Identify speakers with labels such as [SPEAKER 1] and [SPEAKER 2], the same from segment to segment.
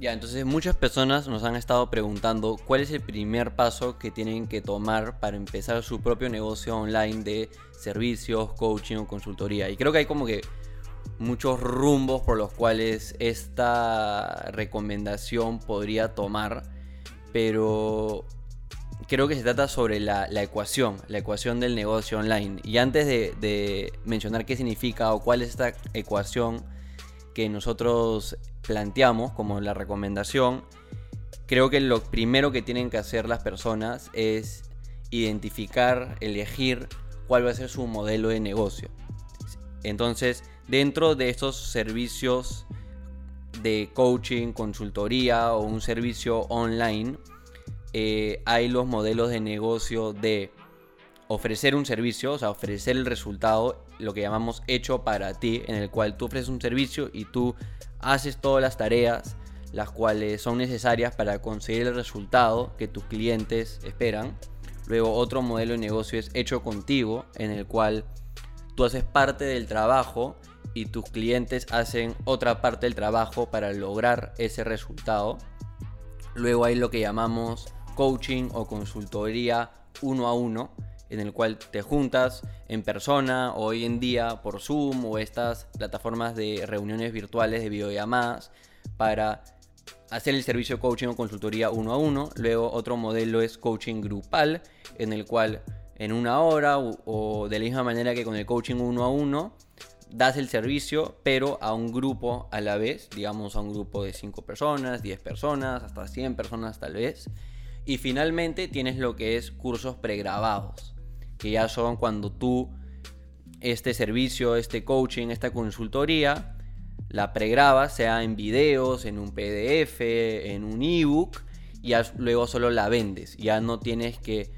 [SPEAKER 1] Ya, entonces muchas personas nos han estado preguntando cuál es el primer paso que tienen que tomar para empezar su propio negocio online de servicios, coaching o consultoría. Y creo que hay como que muchos rumbos por los cuales esta recomendación podría tomar, pero creo que se trata sobre la, ecuación, la ecuación del negocio online. Y antes de mencionar qué significa o cuál es esta ecuación que nosotros planteamos como la recomendación, creo que lo primero que tienen que hacer las personas es identificar, elegir cuál va a ser su modelo de negocio. Entonces, dentro de estos servicios de coaching, consultoría o un servicio online, eh, hay los modelos de negocio de ofrecer un servicio, o sea, ofrecer el resultado, lo que llamamos hecho para ti, en el cual tú ofreces un servicio y tú haces todas las tareas las cuales son necesarias para conseguir el resultado que tus clientes esperan. Luego otro modelo de negocio es hecho contigo, en el cual tú haces parte del trabajo y tus clientes hacen otra parte del trabajo para lograr ese resultado. Luego hay lo que llamamos coaching o consultoría uno a uno, en el cual te juntas en persona o hoy en día por Zoom o estas plataformas de reuniones virtuales de videollamadas para hacer el servicio de coaching o consultoría uno a uno. Luego otro modelo es coaching grupal, en el cual en una hora o, de la misma manera que con el coaching uno a uno, das el servicio, pero a un grupo a la vez, digamos a un grupo de 5 personas, 10 personas, hasta 100 personas tal vez. Y finalmente tienes lo que es cursos pregrabados que ya son cuando tú este servicio, este coaching, esta consultoría, la pregrabas, sea en videos, en un PDF, en un ebook, y luego solo la vendes. Ya no tienes que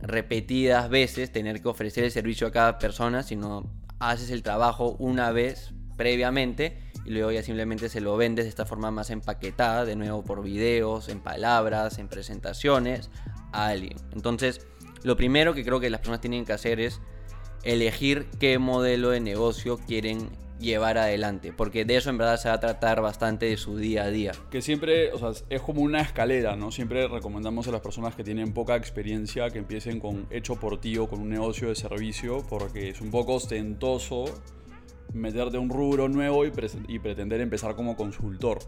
[SPEAKER 1] repetidas veces tener que ofrecer el servicio a cada persona, sino haces el trabajo una vez previamente y luego ya simplemente se lo vendes de esta forma más empaquetada, de nuevo por videos, en palabras, en presentaciones, a alguien. Entonces, lo primero que creo que las personas tienen que hacer es elegir qué modelo de negocio quieren llevar adelante, porque de eso en verdad se va a tratar bastante de su día a día.
[SPEAKER 2] Que siempre, o sea, es como una escalera, ¿no? Siempre recomendamos a las personas que tienen poca experiencia que empiecen con hecho por ti o con un negocio de servicio, porque es un poco ostentoso meterte un rubro nuevo y, y pretender empezar como consultor.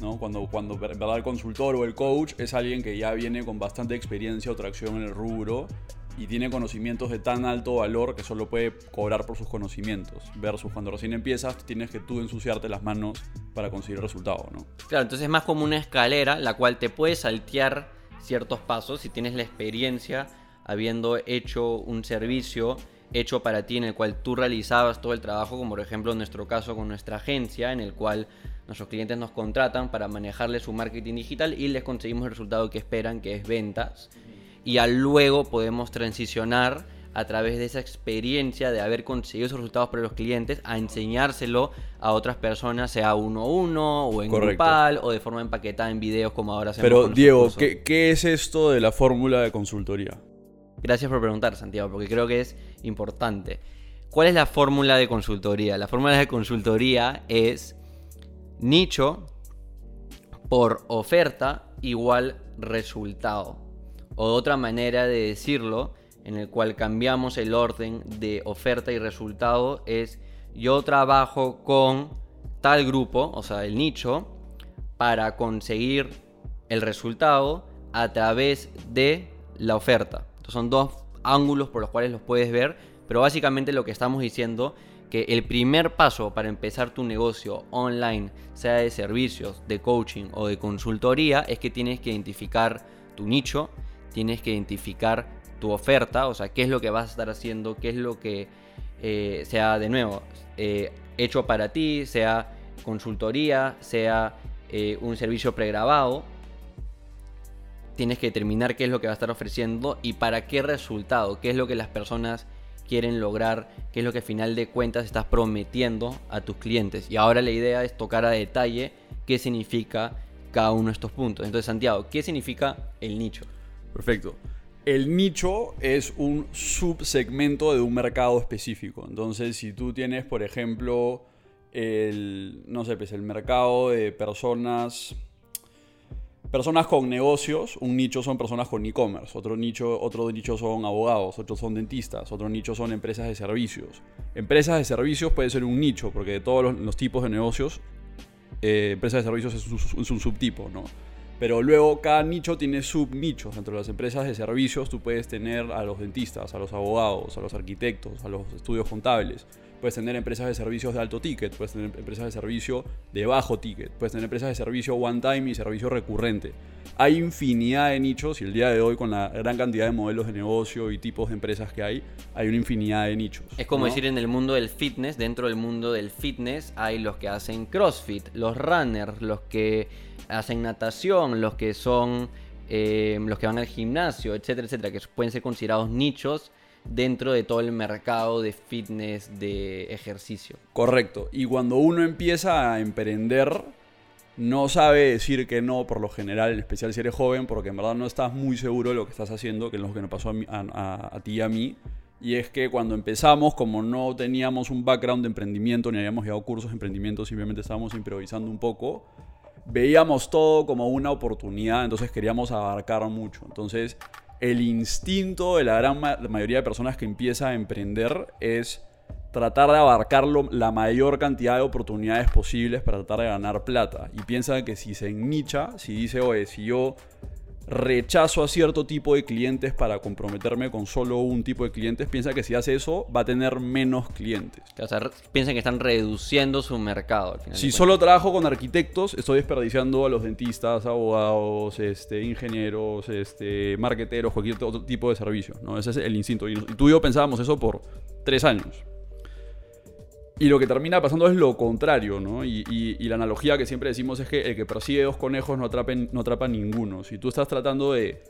[SPEAKER 2] ¿No? Cuando, cuando verdad el consultor o el coach es alguien que ya viene con bastante experiencia o tracción en el rubro y tiene conocimientos de tan alto valor que solo puede cobrar por sus conocimientos. Versus cuando recién empiezas, tienes que tú ensuciarte las manos para conseguir resultado, ¿no?
[SPEAKER 1] Claro, entonces es más como una escalera, la cual te puedes saltear ciertos pasos si tienes la experiencia habiendo hecho un servicio hecho para ti en el cual tú realizabas todo el trabajo, como por ejemplo en nuestro caso con nuestra agencia, en el cual Nuestros clientes nos contratan para manejarles su marketing digital y les conseguimos el resultado que esperan, que es ventas. Y al luego podemos transicionar a través de esa experiencia de haber conseguido esos resultados para los clientes a enseñárselo a otras personas, sea uno a uno o en grupal o de forma empaquetada en videos como ahora hacemos.
[SPEAKER 2] Pero Diego, ¿qué, ¿qué es esto de la fórmula de consultoría?
[SPEAKER 1] Gracias por preguntar, Santiago, porque creo que es importante. ¿Cuál es la fórmula de consultoría? La fórmula de consultoría es Nicho por oferta igual resultado. O otra manera de decirlo, en el cual cambiamos el orden de oferta y resultado, es yo trabajo con tal grupo, o sea, el nicho, para conseguir el resultado a través de la oferta. son dos ángulos por los cuales los puedes ver, pero básicamente lo que estamos diciendo que el primer paso para empezar tu negocio online, sea de servicios, de coaching o de consultoría, es que tienes que identificar tu nicho, tienes que identificar tu oferta, o sea, qué es lo que vas a estar haciendo, qué es lo que eh, sea de nuevo eh, hecho para ti, sea consultoría, sea eh, un servicio pregrabado. Tienes que determinar qué es lo que va a estar ofreciendo y para qué resultado, qué es lo que las personas quieren lograr, qué es lo que al final de cuentas estás prometiendo a tus clientes. Y ahora la idea es tocar a detalle qué significa cada uno de estos puntos. Entonces, Santiago, ¿qué significa el nicho?
[SPEAKER 2] Perfecto. El nicho es un subsegmento de un mercado específico. Entonces, si tú tienes, por ejemplo, el, no sé, pues el mercado de personas personas con negocios, un nicho son personas con e-commerce, otro nicho, son abogados, otros son dentistas, otro nicho son empresas de servicios. Empresas de servicios puede ser un nicho, porque de todos los, tipos de negocios, eh, empresas de servicios es un, es un subtipo, ¿no? Pero luego cada nicho tiene subnichos. Dentro de las empresas de servicios tú puedes tener a los dentistas, a los abogados, a los arquitectos, a los estudios contables. Puedes tener empresas de servicios de alto ticket, puedes tener empresas de servicio de bajo ticket, puedes tener empresas de servicio one time y servicio recurrente. Hay infinidad de nichos y el día de hoy con la gran cantidad de modelos de negocio y tipos de empresas que hay, hay una infinidad de nichos.
[SPEAKER 1] Es como decir en el mundo del fitness, dentro del mundo del fitness hay los que hacen CrossFit, los runners, los que hacen natación, los que son eh, los que van al gimnasio, etcétera, etcétera, que pueden ser considerados nichos dentro de todo el mercado de fitness, de ejercicio.
[SPEAKER 2] Correcto. Y cuando uno empieza a emprender, no sabe decir que no, por lo general, en especial si eres joven, porque en verdad no estás muy seguro de lo que estás haciendo, que es lo que nos pasó a, ti y a mí. Y es que cuando empezamos, como no teníamos un background de emprendimiento, ni habíamos llevado cursos de emprendimiento, simplemente estábamos improvisando un poco, veíamos todo como una oportunidad, entonces queríamos abarcar mucho. Entonces, el instinto de la gran mayoría de personas que empieza a emprender es tratar de abarcar la mayor cantidad de oportunidades posibles para tratar de ganar plata. Y piensa que si se ennicha, si dice, oye, si yo rechazo a cierto tipo de clientes para comprometerme con solo un tipo de clientes, piensa que si hace eso va a tener menos clientes.
[SPEAKER 1] O sea, piensan que están reduciendo su mercado.
[SPEAKER 2] si solo trabajo con arquitectos, estoy desperdiciando a los dentistas, abogados, este, ingenieros, este, marqueteros, cualquier otro tipo de servicio. ¿no? Ese es el instinto. Y tú y yo pensábamos eso por tres años. Y lo que termina pasando es lo contrario, ¿no? Y, la analogía que siempre decimos es que el que persigue dos conejos no, no atrapa ninguno. Si tú estás tratando de,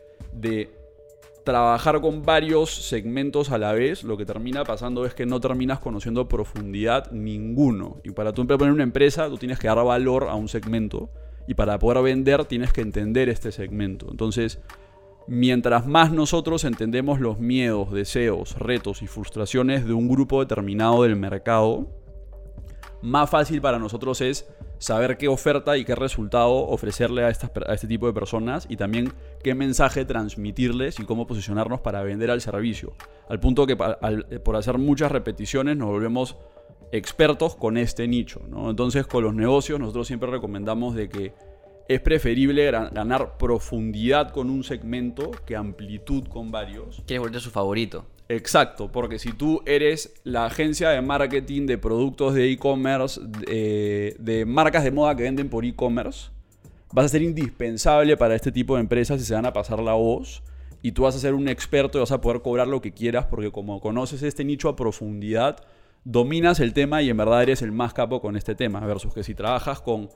[SPEAKER 2] trabajar con varios segmentos a la vez, lo que termina pasando es que no terminas conociendo profundidad ninguno. Y para tú poner una empresa, tú tienes que dar valor a un segmento. Y para poder vender, tienes que entender este segmento. Entonces, Mientras más nosotros entendemos los miedos, deseos, retos y frustraciones de un grupo determinado del mercado, más fácil para nosotros es saber qué oferta y qué resultado ofrecerle a, este tipo de personas y también qué mensaje transmitirles y cómo posicionarnos para vender al servicio. Al punto que por hacer muchas repeticiones nos volvemos expertos con este nicho. Entonces con los negocios nosotros siempre recomendamos de que es preferible ganar profundidad con un segmento que amplitud con varios.
[SPEAKER 1] Quieres volver su favorito.
[SPEAKER 2] Exacto, porque si tú eres la agencia de marketing de productos de e-commerce, de, marcas de moda que venden por e-commerce, vas a ser indispensable para este tipo de empresas y se van a pasar la voz. Y tú vas a ser un experto y vas a poder cobrar lo que quieras porque como conoces este nicho a profundidad, dominas el tema y en verdad eres el más capo con este tema. Versus que si trabajas con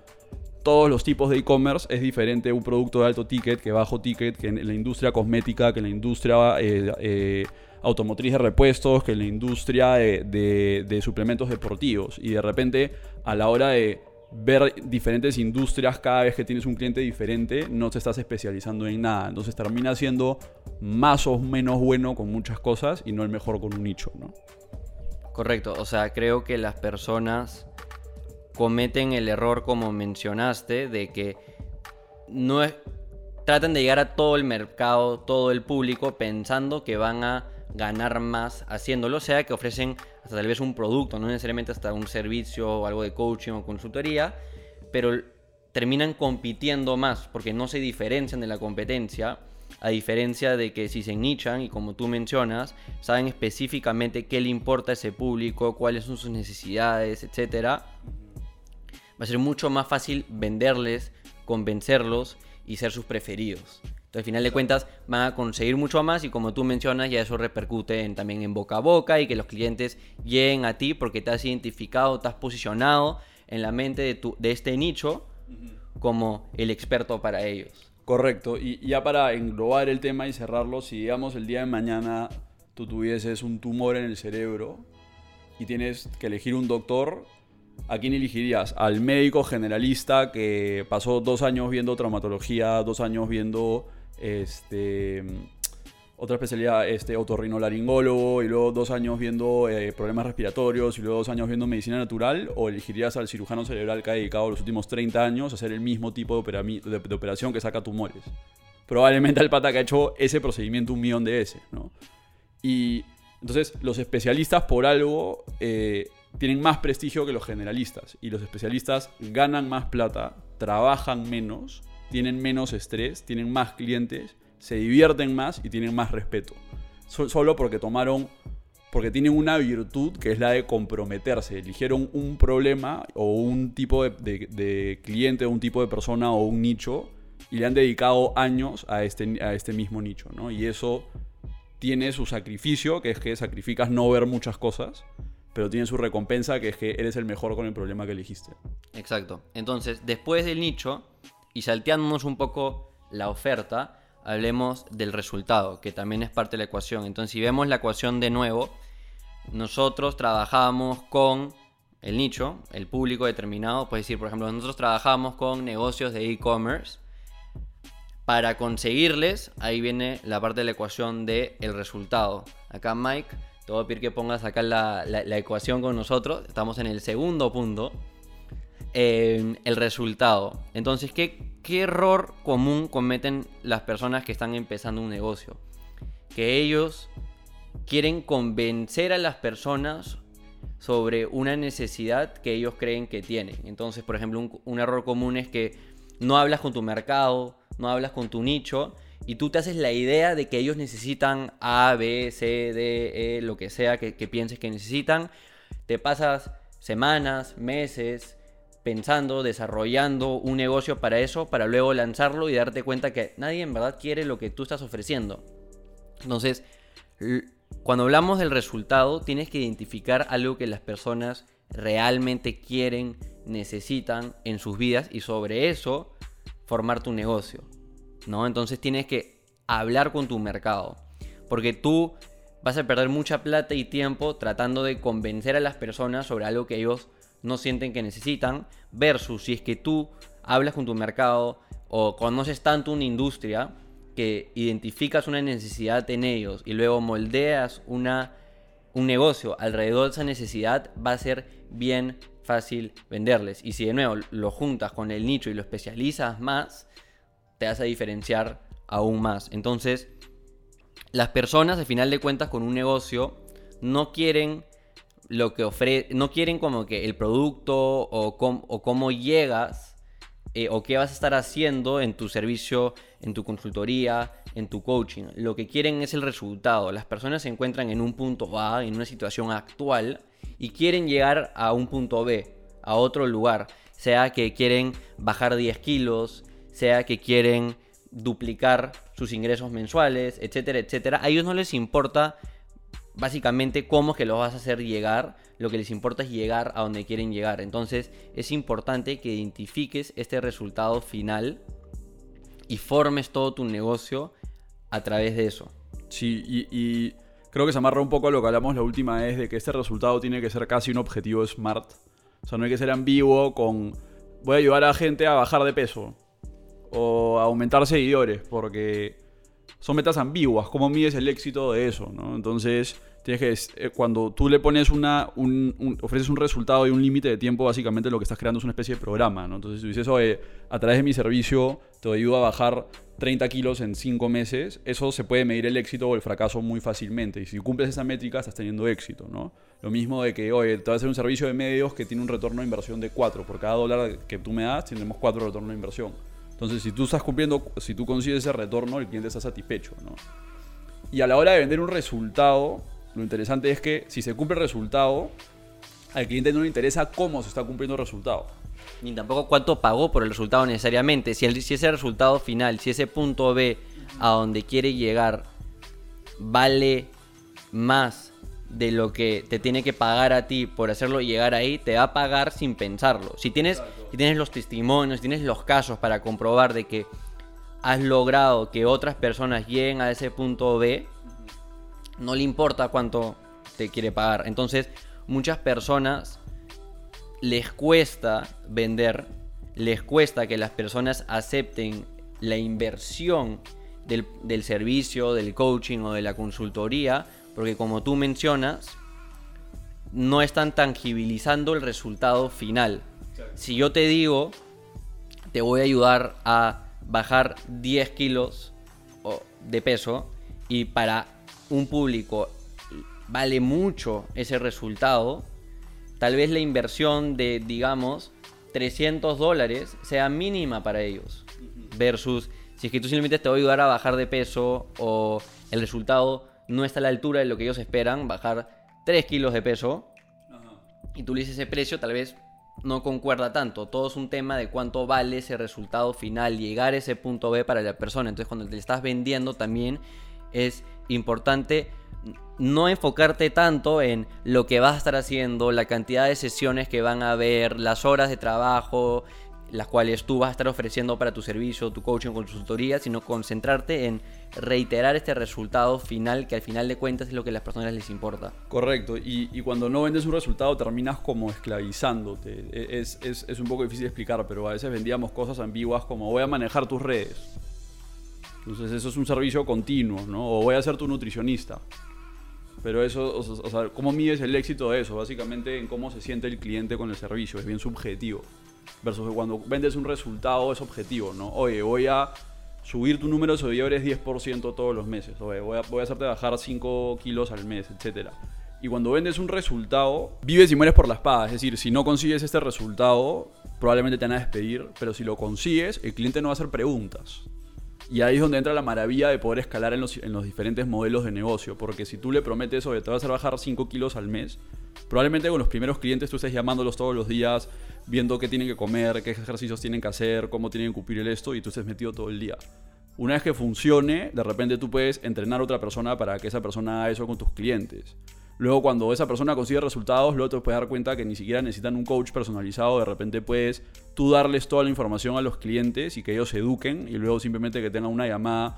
[SPEAKER 2] todos los tipos de e-commerce es diferente un producto de alto ticket que bajo ticket, que en la industria cosmética, que en la industria eh, eh, automotriz de repuestos, que en la industria de, suplementos deportivos. Y de repente, a la hora de ver diferentes industrias cada vez que tienes un cliente diferente, no te estás especializando en nada. Entonces termina siendo más o menos bueno con muchas cosas y no el mejor con un nicho, ¿no?
[SPEAKER 1] Correcto, o sea, creo que las personas cometen el error, como mencionaste, de que no es, tratan de llegar a todo el mercado, todo el público, pensando que van a ganar más haciéndolo, sea que ofrecen hasta tal vez un producto, no necesariamente hasta un servicio o algo de coaching o consultoría, pero terminan compitiendo más porque no se diferencian de la competencia, a diferencia de que si se nichan y como tú mencionas, saben específicamente qué le importa a ese público, cuáles son sus necesidades, etcétera va a ser mucho más fácil venderles, convencerlos y ser sus preferidos. Entonces, al final de cuentas, van a conseguir mucho más y como tú mencionas, ya eso repercute también en boca a boca y que los clientes lleguen a ti porque te has identificado, te has posicionado en la mente de, tu, de este nicho como el experto para ellos.
[SPEAKER 2] Correcto. Y ya para englobar el tema y cerrarlo, si digamos el día de mañana tú tuvieses un tumor en el cerebro y tienes que elegir un doctor, ¿a quién elegirías? ¿Al médico generalista que pasó dos años viendo traumatología, dos años viendo este, otra especialidad este, otorrinolaringólogo y luego dos años viendo eh, problemas respiratorios y luego dos años viendo medicina natural? ¿O elegirías al cirujano cerebral que ha dedicado los últimos 30 años a hacer el mismo tipo de, operación que saca tumores? Probablemente el pata que ha hecho ese procedimiento un millón de veces, ¿no? Y entonces los especialistas por algo eh, tienen más prestigio que los generalistas y los especialistas ganan más plata, trabajan menos, tienen menos estrés, tienen más clientes se divierten más y tienen más respeto. Solo porque tomaron, porque tienen una virtud que es la de comprometerse. Eligieron un problema o un tipo de, cliente, un tipo de persona o un nicho y le han dedicado años a este, a este mismo nicho. ¿no? Y eso tiene su sacrificio, que es que sacrificas no ver muchas cosas, pero tiene su recompensa, que es que eres el mejor con el problema que elegiste.
[SPEAKER 1] Exacto. Entonces, después del nicho, y salteándonos un poco la oferta, hablemos del resultado, que también es parte de la ecuación. Entonces, si vemos la ecuación de nuevo, nosotros trabajamos con el nicho, el público determinado. Puedes decir, por ejemplo, nosotros trabajamos con negocios de e-commerce. Para conseguirles, ahí viene la parte de la ecuación del el resultado. Acá, Mike, te voy a que pongas acá la, la ecuación con nosotros. Estamos en el segundo punto el resultado. Entonces, ¿qué, ¿qué error común cometen las personas que están empezando un negocio? Que ellos quieren convencer a las personas sobre una necesidad que ellos creen que tienen. Entonces, por ejemplo, un, un, error común es que no hablas con tu mercado, no hablas con tu nicho y tú te haces la idea de que ellos necesitan A, B, C, D, E, lo que sea que, que pienses que necesitan. Te pasas semanas, meses, pensando, desarrollando un negocio para eso, para luego lanzarlo y darte cuenta que nadie en verdad quiere lo que tú estás ofreciendo. Entonces, cuando hablamos del resultado, tienes que identificar algo que las personas realmente quieren, necesitan en sus vidas y sobre eso formar tu negocio. Entonces tienes que hablar con tu mercado. Porque tú vas a perder mucha plata y tiempo tratando de convencer a las personas sobre algo que ellos no sienten que necesitan, versus si es que tú hablas con tu mercado o conoces tanto una industria que identificas una necesidad en ellos y luego moldeas una, un negocio alrededor de esa necesidad, va a ser bien fácil venderles. Y si de nuevo lo juntas con el nicho y lo especializas más, te a diferenciar aún más. Entonces, las personas, al final de cuentas, con un negocio, no quieren lo que ofrece, no quieren como que el producto o, o cómo llegas eh, o qué vas a estar haciendo en tu servicio, en tu consultoría, en tu coaching. Lo que quieren es el resultado. Las personas se encuentran en un punto A, en una situación actual, y quieren llegar a un punto B, a otro lugar. Sea que quieren bajar 10 kilos, sea que quieren duplicar sus ingresos mensuales, etcétera, etcétera. A ellos no les importa básicamente cómo es que lo vas a hacer llegar, lo que les importa es llegar a donde quieren llegar. Entonces es importante que identifiques este resultado final y formes todo tu negocio a través de eso.
[SPEAKER 2] Sí, y, creo que se amarra un poco a lo que hablamos la última vez de que este resultado tiene que ser casi un objetivo smart. O sea, no hay que ser ambiguo con voy a ayudar a la gente a bajar de peso o aumentar seguidores, porque son metas ambiguas. ¿Cómo mides el éxito de eso? ¿no? Entonces, Tienes que, eh, cuando tú le pones una, un, ofreces un resultado y un límite de tiempo, básicamente lo que estás creando es una especie de programa, ¿no? Entonces, si dices, oye, a través de mi servicio te ayudo a bajar 30 kilos en 5 meses, eso se puede medir el éxito o el fracaso muy fácilmente. Y si cumples esa métrica, estás teniendo éxito, ¿no? Lo mismo de que, oye, te voy a hacer un servicio de medios que tiene un retorno de inversión de 4. Por cada dólar que tú me das, tenemos 4 retornos de inversión. Entonces, si tú estás cumpliendo, si tú consigues ese retorno, el cliente está satisfecho, ¿no? Y a la hora de vender un resultado, lo interesante es que si se cumple el resultado, al cliente no le interesa cómo se está cumpliendo el resultado.
[SPEAKER 1] Ni tampoco cuánto pagó por el resultado necesariamente. Si, el, si ese resultado final, si ese punto B a donde quiere llegar vale más de lo que te tiene que pagar a ti por hacerlo llegar ahí, te va a pagar sin pensarlo. Si tienes, si tienes los testimonios, si tienes los casos para comprobar de que has logrado que otras personas lleguen a ese punto B, no le importa cuánto te quiere pagar. Entonces, muchas personas les cuesta vender, les cuesta que las personas acepten la inversión del, del servicio, del coaching o de la consultoría, porque como tú mencionas, no están tangibilizando el resultado final. Si yo te digo, te voy a ayudar a bajar 10 kilos de peso y para un público vale mucho ese resultado, tal vez la inversión de, digamos, 300 dólares sea mínima para ellos. Versus, si es que tú simplemente te voy a ayudar a bajar de peso o el resultado no está a la altura de lo que ellos esperan, bajar 3 kilos de peso, y tú le dices ese precio, tal vez no concuerda tanto. Todo es un tema de cuánto vale ese resultado final, llegar a ese punto B para la persona. Entonces, cuando te estás vendiendo, también es importante no enfocarte tanto en lo que vas a estar haciendo, la cantidad de sesiones que van a haber, las horas de trabajo, las cuales tú vas a estar ofreciendo para tu servicio, tu coaching, consultoría, sino concentrarte en reiterar este resultado final que al final de cuentas es lo que a las personas les importa.
[SPEAKER 2] Correcto, y, cuando no vendes un resultado terminas como esclavizándote. E- Es, es- es un poco difícil de explicar, pero a veces vendíamos cosas ambiguas como voy a manejar tus redes. Entonces eso es un servicio continuo, ¿no? O voy a ser tu nutricionista. Pero eso, o sea, ¿cómo mides el éxito de eso? Básicamente en cómo se siente el cliente con el servicio, es bien subjetivo. Versus que cuando vendes un resultado es objetivo, ¿no? Oye, voy a subir tu número de seguidores 10% todos los meses. Oye, voy a, voy a hacerte bajar 5 kilos al mes, etc. Y cuando vendes un resultado, vives y mueres por la espada. Es decir, si no consigues este resultado, probablemente te van a despedir. Pero si lo consigues, el cliente no va a hacer preguntas. Y ahí es donde entra la maravilla de poder escalar en los, en los diferentes modelos de negocio. Porque si tú le prometes, oye, te vas a bajar 5 kilos al mes, probablemente con los primeros clientes tú estés llamándolos todos los días, viendo qué tienen que comer, qué ejercicios tienen que hacer, cómo tienen que cumplir el esto, y tú estés metido todo el día. Una vez que funcione, de repente tú puedes entrenar a otra persona para que esa persona haga eso con tus clientes. Luego, cuando esa persona consigue resultados, luego te puedes dar cuenta que ni siquiera necesitan un coach personalizado. De repente puedes tú darles toda la información a los clientes y que ellos eduquen y luego simplemente que tengan una llamada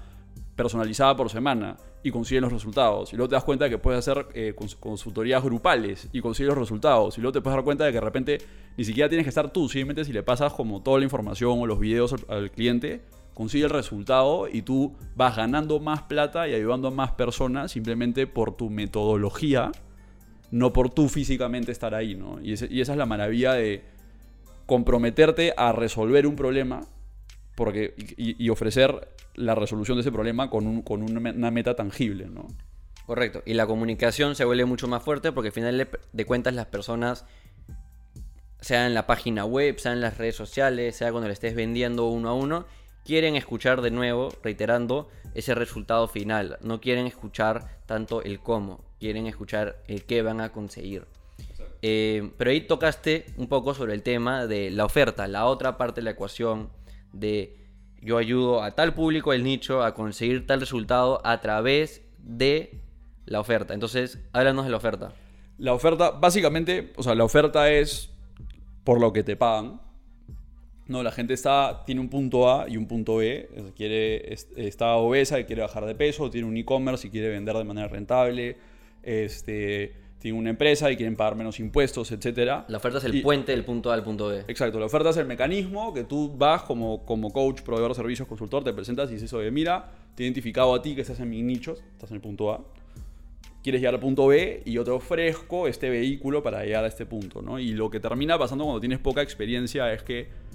[SPEAKER 2] personalizada por semana y consiguen los resultados. Y luego te das cuenta de que puedes hacer eh, cons- consultorías grupales y consigues los resultados. Y luego te puedes dar cuenta de que de repente ni siquiera tienes que estar tú, simplemente si le pasas como toda la información o los videos al cliente, consigue el resultado y tú vas ganando más plata y ayudando a más personas simplemente por tu metodología, no por tú físicamente estar ahí, ¿no? Y, esa es la maravilla de comprometerte a resolver un problema porque, y, ofrecer la resolución de ese problema con, un- con una me- una meta tangible, ¿no?
[SPEAKER 1] Correcto. Y la comunicación se vuelve mucho más fuerte porque al final de cuentas las personas, sea en la página web, sea en las redes sociales, sea cuando le estés vendiendo uno a uno, quieren escuchar de nuevo, reiterando, ese resultado final. No quieren escuchar tanto el cómo, quieren escuchar el qué van a conseguir. Eh, pero ahí tocaste un poco sobre el tema de la oferta, la otra parte de la ecuación de yo ayudo a tal público, el nicho, a conseguir tal resultado a través de la oferta. Entonces, háblanos de la oferta.
[SPEAKER 2] La oferta, básicamente, o sea, la oferta es por lo que te pagan. No, la gente está, tiene un punto A y un punto B. Quiere, es- está obesa y quiere bajar de peso, tiene un e-commerce y quiere vender de manera rentable. Este, tiene una empresa y quieren pagar menos impuestos, etcétera.
[SPEAKER 1] La oferta es el
[SPEAKER 2] Y-
[SPEAKER 1] puente del punto A al punto B.
[SPEAKER 2] Exacto, la oferta es el mecanismo que tú vas como, como coach, proveedor de servicios, consultor, te presentas y dices, oye, mira, te he identificado a ti que estás en mi nicho, estás en el punto A, quieres llegar al punto B y yo te ofrezco este vehículo para llegar a este punto, ¿no? Y lo que termina pasando cuando tienes poca experiencia es que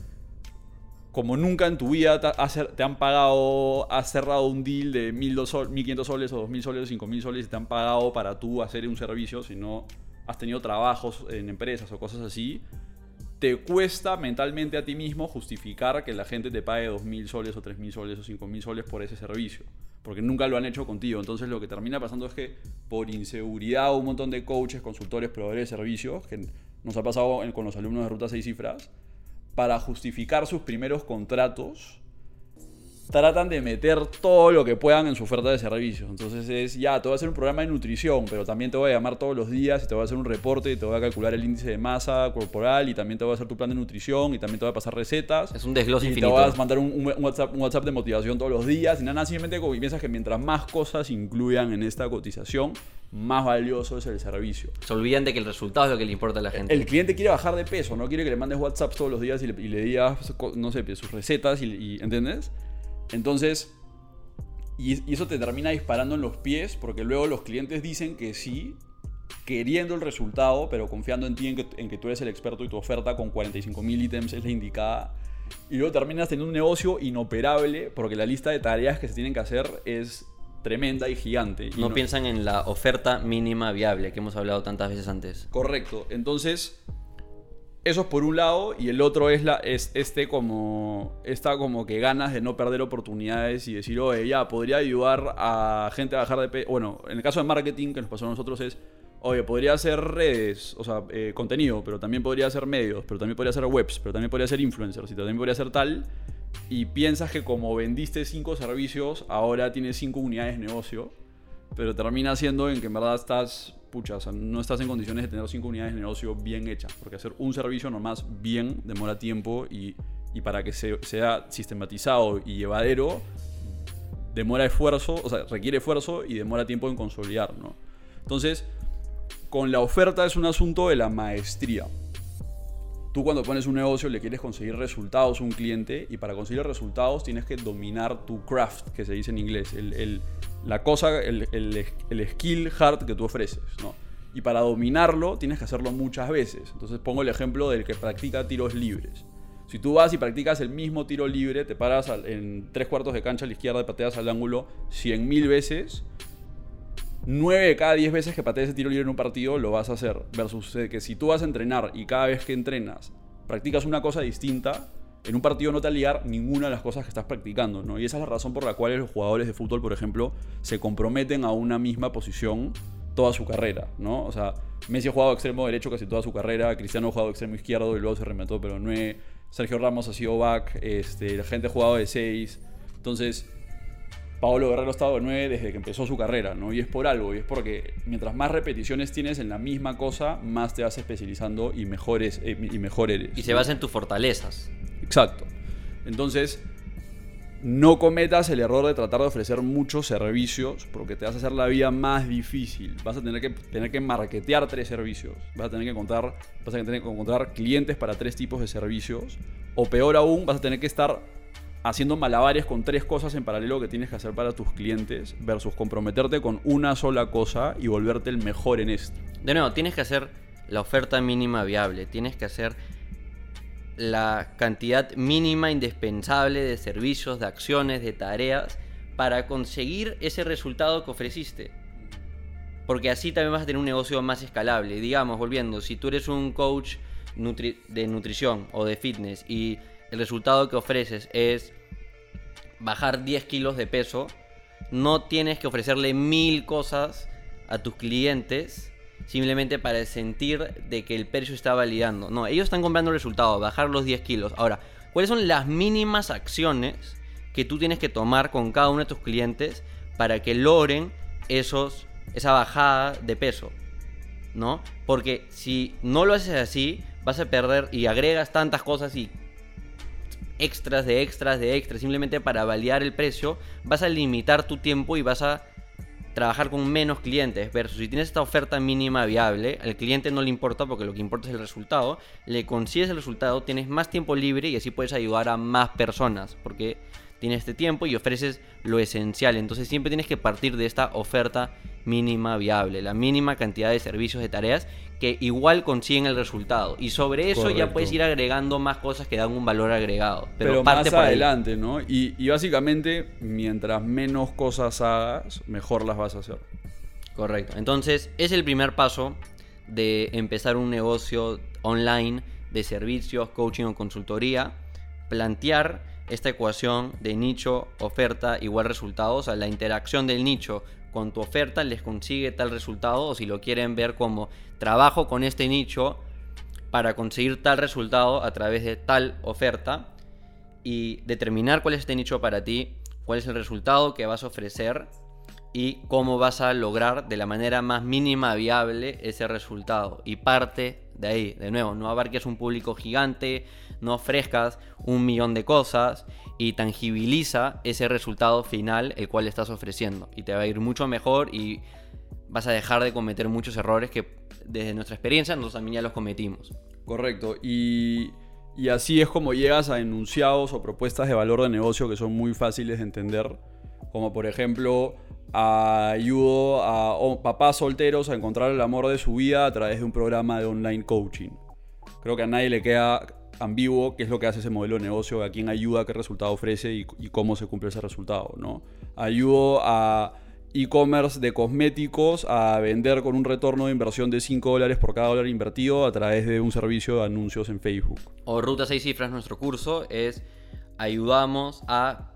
[SPEAKER 2] como nunca en tu vida te, han pagado, has cerrado un deal de 1.200 sol- 1.500 soles o 2.000 soles o 5.000 soles y te han pagado para tú hacer un servicio, si no has tenido trabajos en empresas o cosas así, te cuesta mentalmente a ti mismo justificar que la gente te pague 2.000 soles o 3.000 soles o 5.000 soles por ese servicio. Porque nunca lo han hecho contigo. Entonces lo que termina pasando es que por inseguridad un montón de coaches, consultores, proveedores de servicios, que nos ha pasado con los alumnos de Ruta 6 Cifras, para justificar sus primeros contratos, tratan de meter todo lo que puedan en su oferta de servicios. Entonces es, ya, te voy a hacer un programa de nutrición, pero también te voy a llamar todos los días y te voy a hacer un reporte y te voy a calcular el índice de masa corporal y también te voy a hacer tu plan de nutrición y también te voy a pasar recetas.
[SPEAKER 1] Es un desglose
[SPEAKER 2] y
[SPEAKER 1] infinito.
[SPEAKER 2] te voy a mandar un, un- un WhatsApp, un WhatsApp de motivación todos los días y nada, simplemente piensas que mientras más cosas incluyan en esta cotización, más valioso es el servicio.
[SPEAKER 1] Se olvidan de que el resultado es lo que le importa a la gente.
[SPEAKER 2] El cliente quiere bajar de peso, no quiere que le mandes WhatsApp todos los días y le, y le digas, no sé, sus recetas y, y- ¿entiendes? Entonces, Y, eso te termina disparando en los pies porque luego los clientes dicen que sí, queriendo el resultado, pero confiando en ti, en que, en que tú eres el experto y tu oferta con 45.000 ítems es la indicada. Y luego terminas teniendo un negocio inoperable porque la lista de tareas que se tienen que hacer es tremenda y gigante. Y
[SPEAKER 1] No, piensan en la oferta mínima viable que hemos hablado tantas veces antes.
[SPEAKER 2] Correcto. Entonces, eso es por un lado. Y el otro es, la, es este como. Esta como que ganas de no perder oportunidades y decir, oye, ya, podría ayudar a gente a bajar de peso. Bueno, en el caso de marketing que nos pasó a nosotros es. Oye, podría hacer redes, o sea, eh, contenido, pero también podría hacer medios, pero también podría hacer webs, pero también podría ser influencers y también podría ser tal. Y piensas que como vendiste cinco servicios, ahora tienes cinco unidades de negocio, pero termina siendo en que en verdad estás, pucha, o sea, no estás en condiciones de tener cinco unidades de negocio bien hechas, porque hacer un servicio nomás bien demora tiempo y, y para que se- sea sistematizado y llevadero, demora esfuerzo, o sea, requiere esfuerzo y demora tiempo en consolidar, ¿no? Entonces, con la oferta es un asunto de la maestría. Tú cuando pones un negocio le quieres conseguir resultados a un cliente y para conseguir resultados tienes que dominar tu craft, que se dice en inglés, el, la cosa, el, skill hard que tú ofreces. Y para dominarlo tienes que hacerlo muchas veces. Entonces pongo el ejemplo del que practica tiros libres. Si tú vas y practicas el mismo tiro libre, te paras en tres cuartos de cancha a la izquierda y pateas al ángulo 100.000 veces, 9 de cada 10 veces que patees ese tiro libre en un partido lo vas a hacer. Versus que si tú vas a entrenar y cada vez que entrenas practicas una cosa distinta, en un partido no te va a ligar ninguna de las cosas que estás practicando, ¿no? Y esa es la razón por la cual los jugadores de fútbol, por ejemplo, se comprometen a una misma posición toda su carrera, ¿no? O sea, Messi ha jugado extremo derecho casi toda su carrera, Cristiano ha jugado extremo izquierdo y luego se reinventó, pero no Sergio Ramos ha sido back, este, la gente ha jugado de 6. Entonces, Paolo Guerrero ha estado de 9 desde que empezó su carrera, ¿no? Y es por algo, y es porque mientras más repeticiones tienes en la misma cosa, más te vas especializando y mejor, es- eh, y mejor eres.
[SPEAKER 1] Y se basa en tus fortalezas.
[SPEAKER 2] Exacto. Entonces, no cometas el error de tratar de ofrecer muchos servicios porque te vas a hacer la vida más difícil. Vas a tener que, tener que marketear tres servicios. Vas a tener que encontrar, vas a tener que encontrar clientes para tres tipos de servicios. O peor aún, vas a tener que estar haciendo malabares con tres cosas en paralelo que tienes que hacer para tus clientes versus comprometerte con una sola cosa y volverte el mejor en esto.
[SPEAKER 1] De nuevo, tienes que hacer la oferta mínima viable. Tienes que hacer la cantidad mínima indispensable de servicios, de acciones, de tareas para conseguir ese resultado que ofreciste. Porque así también vas a tener un negocio más escalable. Digamos, volviendo, si tú eres un coach de nutrición o de fitness y el resultado que ofreces es bajar 10 kilos de peso, no tienes que ofrecerle mil cosas a tus clientes simplemente para sentir de que el precio está validando. No, ellos están comprando el resultado, bajar los 10 kilos. Ahora, ¿cuáles son las mínimas acciones que tú tienes que tomar con cada uno de tus clientes para que logren esos, esa bajada de peso? ¿No? Porque si no lo haces así, vas a perder y agregas tantas cosas y extras de extras de extras simplemente para validar el precio, vas a limitar tu tiempo y vas a trabajar con menos clientes. Versus si tienes esta oferta mínima viable, al cliente no le importa porque lo que importa es el resultado. Le consigues el resultado, tienes más tiempo libre y así puedes ayudar a más personas porque tienes este tiempo y ofreces lo esencial. Entonces siempre tienes que partir de esta oferta mínima viable, la mínima cantidad de servicios de tareas que igual consiguen el resultado. Y sobre eso ya puedes ir agregando más cosas que dan un valor agregado. Pero,
[SPEAKER 2] pero,
[SPEAKER 1] parte
[SPEAKER 2] más
[SPEAKER 1] por ahí.
[SPEAKER 2] adelante, ¿no? Y, y básicamente, mientras menos cosas hagas, mejor las vas a hacer.
[SPEAKER 1] Correcto. Entonces, es el primer paso de empezar un negocio online de servicios, coaching o consultoría. Plantear esta ecuación de nicho, oferta, igual resultado. O sea, la interacción del nicho con tu oferta les consigue tal resultado. O si lo quieren ver como trabajo con este nicho para conseguir tal resultado a través de tal oferta. Y determinar cuál es este nicho para ti, cuál es el resultado que vas a ofrecer y cómo vas a lograr de la manera más mínima viable ese resultado. Y parte de ahí, de nuevo, no abarques un público gigante, no ofrezcas un millón de cosas y tangibiliza ese resultado final el cual estás ofreciendo. Y te va a ir mucho mejor y vas a dejar de cometer muchos errores que desde nuestra experiencia nosotros también ya los cometimos.
[SPEAKER 2] Correcto. Y, y así es como llegas a enunciados o propuestas de valor de negocio que son muy fáciles de entender. como por ejemplo ayudo a papás solteros a encontrar el amor de su vida a través de un programa de online coaching. Creo que a nadie le queda ambiguo qué es lo que hace ese modelo de negocio, a quién ayuda, qué resultado ofrece y, cómo se cumple ese resultado. ¿no? Ayudo a e-commerce de cosméticos a vender con un retorno de inversión de 5 dólares por cada dólar invertido a través de un servicio de anuncios en Facebook.
[SPEAKER 1] O Ruta 6 Cifras, nuestro curso, es ayudamos a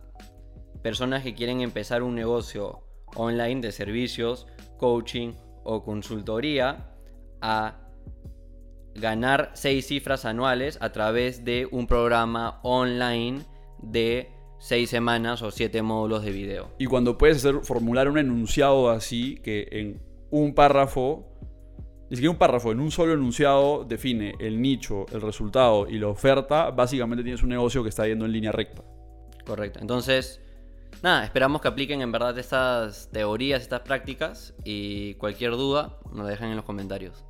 [SPEAKER 1] personas que quieren empezar un negocio online de servicios, coaching o consultoría a ganar seis cifras anuales a través de un programa online de seis semanas o siete módulos de video.
[SPEAKER 2] Y cuando puedes hacer, formular un enunciado así, que en un párrafo, ni siquiera un párrafo, en un solo enunciado define el nicho, el resultado y la oferta, básicamente tienes un negocio que está yendo en línea recta.
[SPEAKER 1] Correcto. Entonces, nada, esperamos que apliquen en verdad estas teorías, estas prácticas y cualquier duda nos dejan en los comentarios.